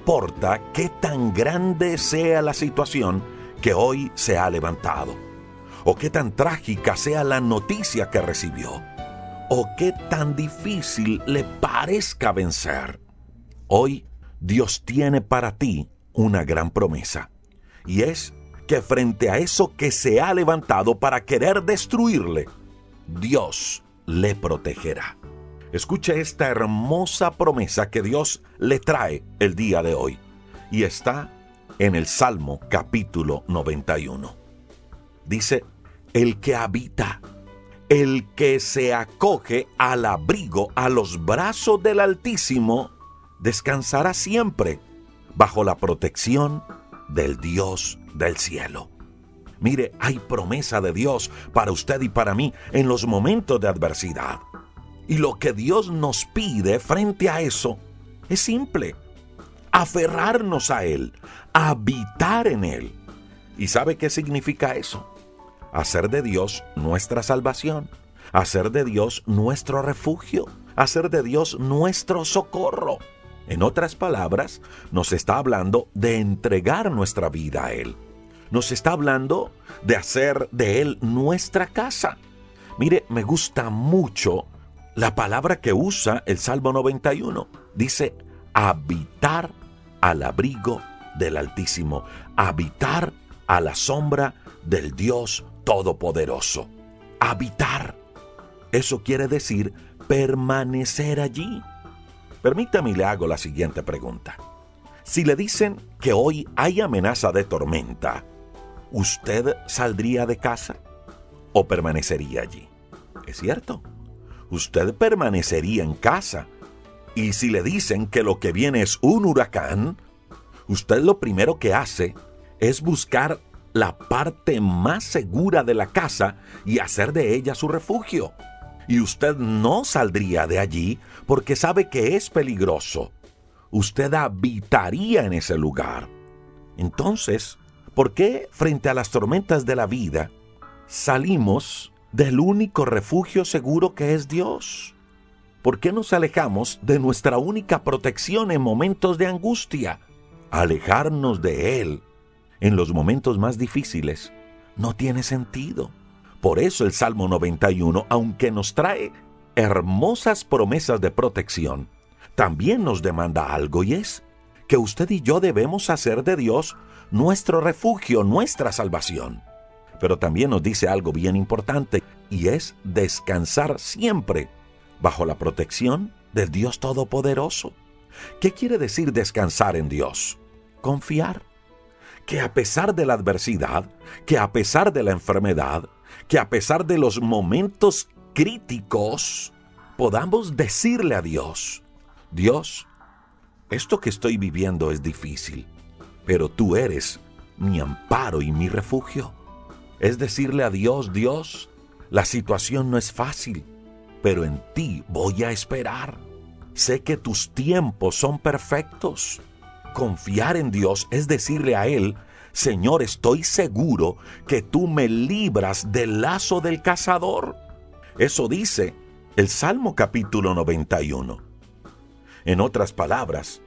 Importa qué tan grande sea la situación que hoy se ha levantado, o qué tan trágica sea la noticia que recibió, o qué tan difícil le parezca vencer. Hoy Dios tiene para ti una gran promesa, y es que frente a eso que se ha levantado para querer destruirle, Dios le protegerá. Escuche esta hermosa promesa que Dios le trae el día de hoy. Y está en el Salmo capítulo 91. Dice, el que habita, el que se acoge al abrigo, a los brazos del Altísimo, descansará siempre bajo la protección del Dios del cielo. Mire, hay promesa de Dios para usted y para mí en los momentos de adversidad. Y lo que Dios nos pide frente a eso es simple. Aferrarnos a Él, habitar en Él. ¿Y sabe qué significa eso? Hacer de Dios nuestra salvación, hacer de Dios nuestro refugio, hacer de Dios nuestro socorro. En otras palabras, nos está hablando de entregar nuestra vida a Él. Nos está hablando de hacer de Él nuestra casa. Mire, me gusta mucho la palabra que usa el Salmo 91. Dice, habitar al abrigo del Altísimo, habitar a la sombra del Dios Todopoderoso. Habitar. Eso quiere decir permanecer allí. Permítame y le hago la siguiente pregunta. Si le dicen que hoy hay amenaza de tormenta, ¿usted saldría de casa o permanecería allí? ¿Es cierto? Usted permanecería en casa. Y si le dicen que lo que viene es un huracán, usted lo primero que hace es buscar la parte más segura de la casa y hacer de ella su refugio. Y usted no saldría de allí porque sabe que es peligroso. Usted habitaría en ese lugar. Entonces, ¿por qué frente a las tormentas de la vida salimos del único refugio seguro que es Dios? ¿Por qué nos alejamos de nuestra única protección en momentos de angustia? Alejarnos de Él en los momentos más difíciles no tiene sentido. Por eso el Salmo 91, aunque nos trae hermosas promesas de protección, también nos demanda algo y es que usted y yo debemos hacer de Dios nuestro refugio, nuestra salvación. Pero también nos dice algo bien importante y es descansar siempre bajo la protección del Dios Todopoderoso. ¿Qué quiere decir descansar en Dios? Confiar. Que a pesar de la adversidad, que a pesar de la enfermedad, que a pesar de los momentos críticos, podamos decirle a Dios, Dios, esto que estoy viviendo es difícil, pero tú eres mi amparo y mi refugio. Es decirle a Dios, Dios, la situación no es fácil, pero en ti voy a esperar. Sé que tus tiempos son perfectos. Confiar en Dios es decirle a Él, Señor, estoy seguro que tú me libras del lazo del cazador. Eso dice el Salmo capítulo 91. En otras palabras,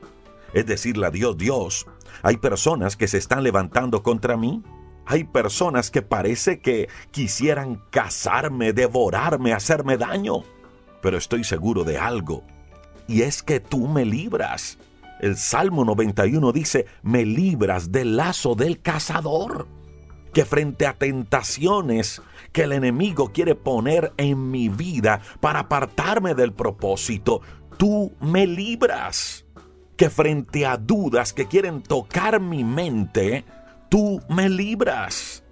es decirle a Dios, Dios, hay personas que se están levantando contra mí. Hay personas que parece que quisieran cazarme, devorarme, hacerme daño. Pero estoy seguro de algo, y es que tú me libras. El Salmo 91 dice, me libras del lazo del cazador, que frente a tentaciones que el enemigo quiere poner en mi vida para apartarme del propósito, tú me libras. Que frente a dudas que quieren tocar mi mente, tú me libras.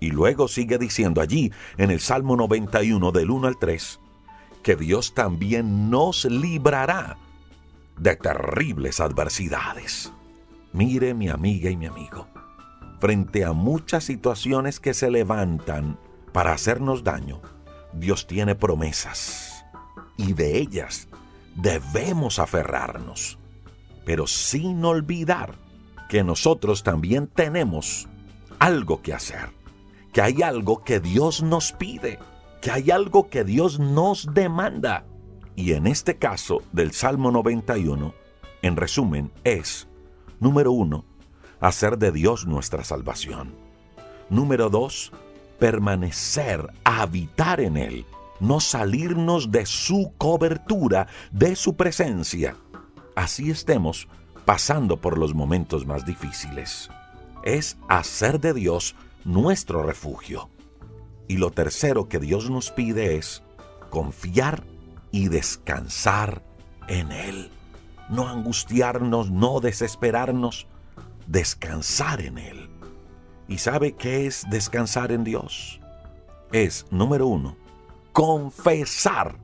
Y luego sigue diciendo allí en el Salmo 91 del 1 al 3, que Dios también nos librará de terribles adversidades. Mire mi amiga y mi amigo, frente a muchas situaciones que se levantan para hacernos daño, Dios tiene promesas y de ellas debemos aferrarnos, pero sin olvidar que nosotros también tenemos algo que hacer, que hay algo que Dios nos pide, que hay algo que Dios nos demanda. Y en este caso del Salmo 91, en resumen, es, número uno, hacer de Dios nuestra salvación. Número dos, permanecer, habitar en Él, no salirnos de su cobertura, de su presencia. Así estemos pasando por los momentos más difíciles. Es hacer de Dios nuestro refugio. Y lo tercero que Dios nos pide es confiar y descansar en Él. No angustiarnos, no desesperarnos, descansar en Él. ¿Y sabe qué es descansar en Dios? Es, número uno, confesar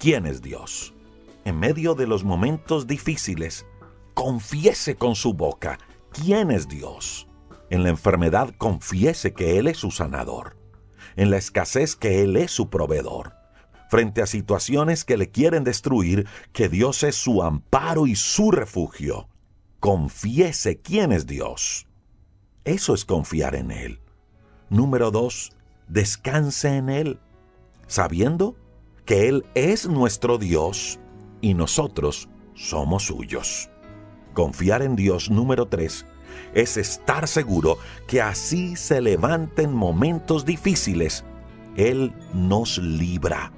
quién es Dios. En medio de los momentos difíciles, confiese con su boca quién es Dios. En la enfermedad, confiese que Él es su sanador. En la escasez, que Él es su proveedor. Frente a situaciones que le quieren destruir, que Dios es su amparo y su refugio. Confiese quién es Dios. Eso es confiar en Él. Número dos, descanse en Él, sabiendo que Él es nuestro Dios y nosotros somos suyos. Confiar en Dios, número tres, es estar seguro que así se levanten momentos difíciles, Él nos libra.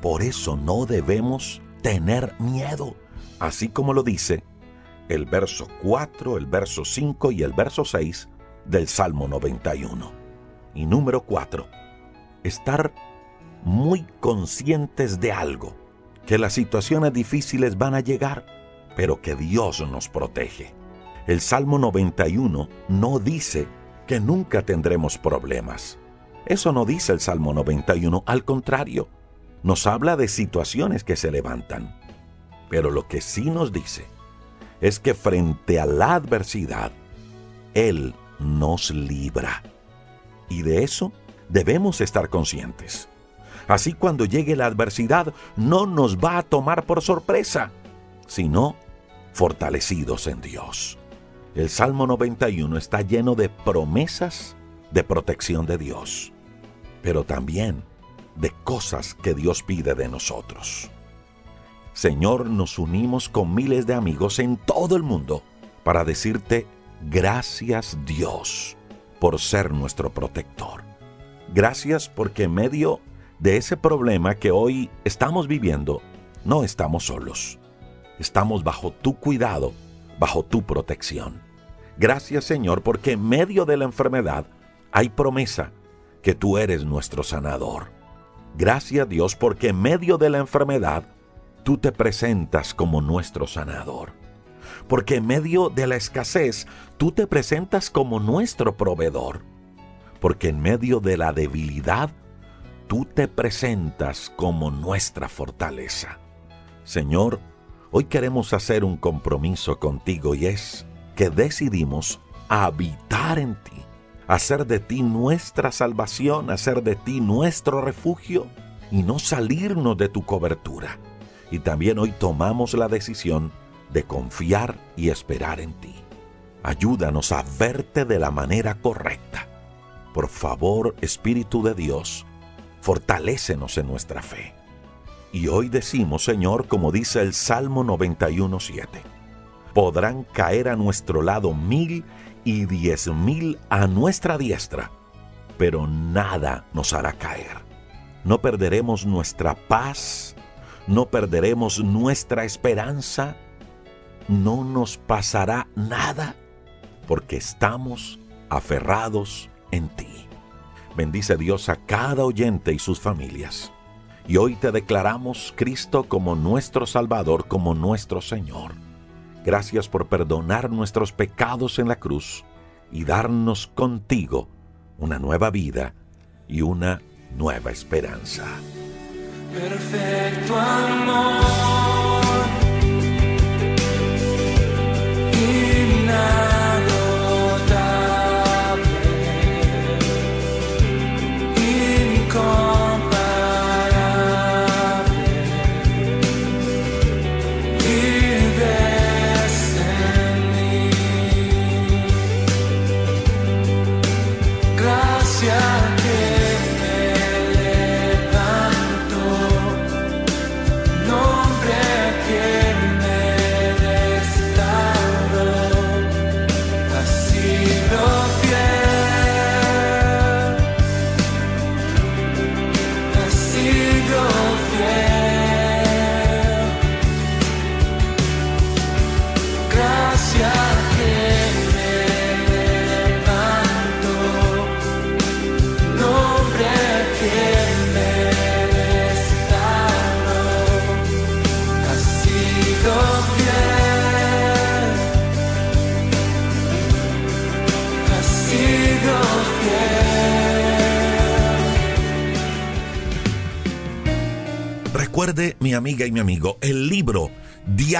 Por eso no debemos tener miedo, así como lo dice el verso 4, el verso 5 y el verso 6 del Salmo 91. Y número 4, estar muy conscientes de algo, que las situaciones difíciles van a llegar, pero que Dios nos protege. El Salmo 91 no dice que nunca tendremos problemas. Eso no dice el Salmo 91, al contrario, nos habla de situaciones que se levantan. Pero lo que sí nos dice es que frente a la adversidad, Él nos libra. Y de eso debemos estar conscientes. Así cuando llegue la adversidad no nos va a tomar por sorpresa, sino fortalecidos en Dios. El Salmo 91 está lleno de promesas de protección de Dios, pero también de cosas que Dios pide de nosotros. Señor, nos unimos con miles de amigos en todo el mundo para decirte gracias Dios por ser nuestro protector. Gracias porque en medio de ese problema que hoy estamos viviendo, no estamos solos. Estamos bajo tu cuidado, bajo tu protección. Gracias Señor porque en medio de la enfermedad hay promesa que tú eres nuestro sanador. Gracias Dios porque en medio de la enfermedad tú te presentas como nuestro sanador. Porque en medio de la escasez, tú te presentas como nuestro proveedor. Porque en medio de la debilidad, tú te presentas como nuestra fortaleza. Señor, hoy queremos hacer un compromiso contigo y es que decidimos habitar en ti, hacer de ti nuestra salvación, hacer de ti nuestro refugio y no salirnos de tu cobertura. Y también hoy tomamos la decisión de confiar y esperar en ti. Ayúdanos a verte de la manera correcta. Por favor, Espíritu de Dios, fortalécenos en nuestra fe. Y hoy decimos, Señor, como dice el Salmo 91.7, podrán caer a nuestro lado mil y diez mil a nuestra diestra, pero nada nos hará caer. No perderemos nuestra paz, no perderemos nuestra esperanza, no nos pasará nada, porque estamos aferrados en ti. Bendice Dios a cada oyente y sus familias. Y hoy te declaramos Cristo como nuestro Salvador, como nuestro Señor. Gracias por perdonar nuestros pecados en la cruz y darnos contigo una nueva vida y una nueva esperanza. Perfecto amor.